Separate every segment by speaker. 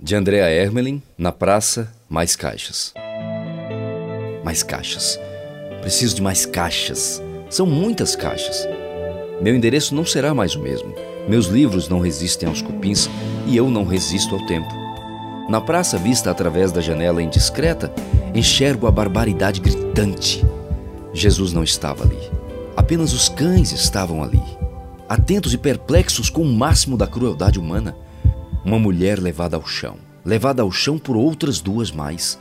Speaker 1: de Andrea Ermelin, na praça, mais caixas. Mais caixas. Preciso de mais caixas. São muitas caixas. Meu endereço não será mais o mesmo. Meus livros não resistem aos cupins e eu não resisto ao tempo. Na praça vista através da janela indiscreta, enxergo a barbaridade gritante. Jesus não estava ali. Apenas os cães estavam ali, atentos e perplexos com o máximo da crueldade humana. Uma mulher levada ao chão, levada ao chão por outras duas mais.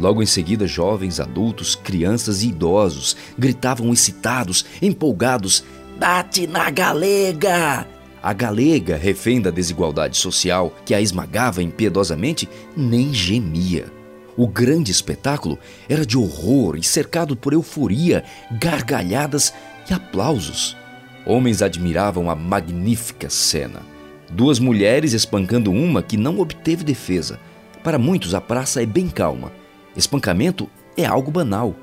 Speaker 1: Logo em seguida, jovens, adultos, crianças e idosos gritavam excitados, empolgados: Bate na galega! A galega, refém da desigualdade social que a esmagava impiedosamente, nem gemia. O grande espetáculo era de horror e cercado por euforia, gargalhadas e aplausos. Homens admiravam a magnífica cena. Duas mulheres espancando uma que não obteve defesa. Para muitos, a praça é bem calma. Espancamento é algo banal.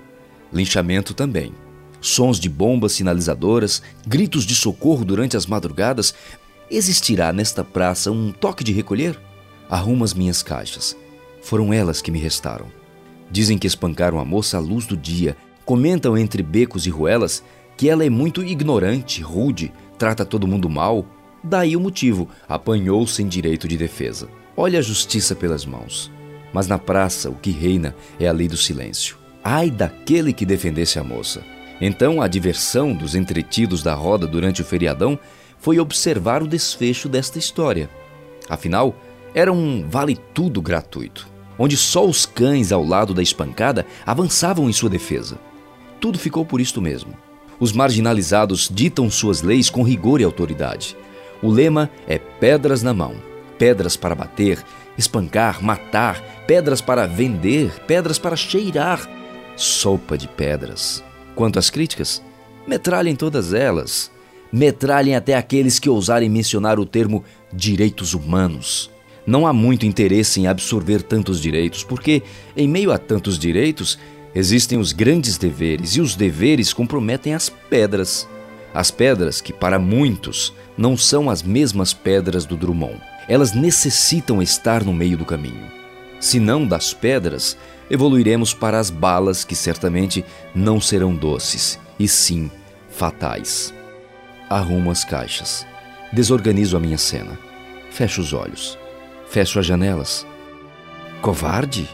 Speaker 1: Linchamento também. Sons de bombas sinalizadoras, gritos de socorro durante as madrugadas. Existirá nesta praça um toque de recolher? Arrumo as minhas caixas. Foram elas que me restaram. Dizem que espancaram a moça à luz do dia. Comentam entre becos e ruelas que ela é muito ignorante, rude, trata todo mundo mal. Daí o motivo, apanhou sem direito de defesa. Olha a justiça pelas mãos. Mas na praça o que reina é a lei do silêncio. Ai daquele que defendesse a moça. Então a diversão dos entretidos da roda durante o feriadão foi observar o desfecho desta história. Afinal, era um vale-tudo gratuito, onde só os cães ao lado da espancada avançavam em sua defesa. Tudo ficou por isto mesmo. Os marginalizados ditam suas leis com rigor e autoridade. O lema é pedras na mão, pedras para bater, espancar, matar, pedras para vender, pedras para cheirar. Sopa de pedras. Quanto às críticas, metralhem todas elas. Metralhem até aqueles que ousarem mencionar o termo direitos humanos. Não há muito interesse em absorver tantos direitos, porque, em meio a tantos direitos, existem os grandes deveres, e os deveres comprometem as pedras. As pedras que, para muitos, não são as mesmas pedras do Drummond. Elas necessitam estar no meio do caminho. Se não das pedras, evoluiremos para as balas que certamente não serão doces, e sim fatais. Arrumo as caixas. Desorganizo a minha cena. Fecho os olhos. Fecho as janelas. Covarde?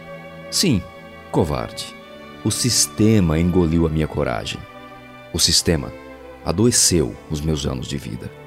Speaker 1: Sim, covarde. O sistema engoliu a minha coragem. O sistema adoeceu os meus anos de vida.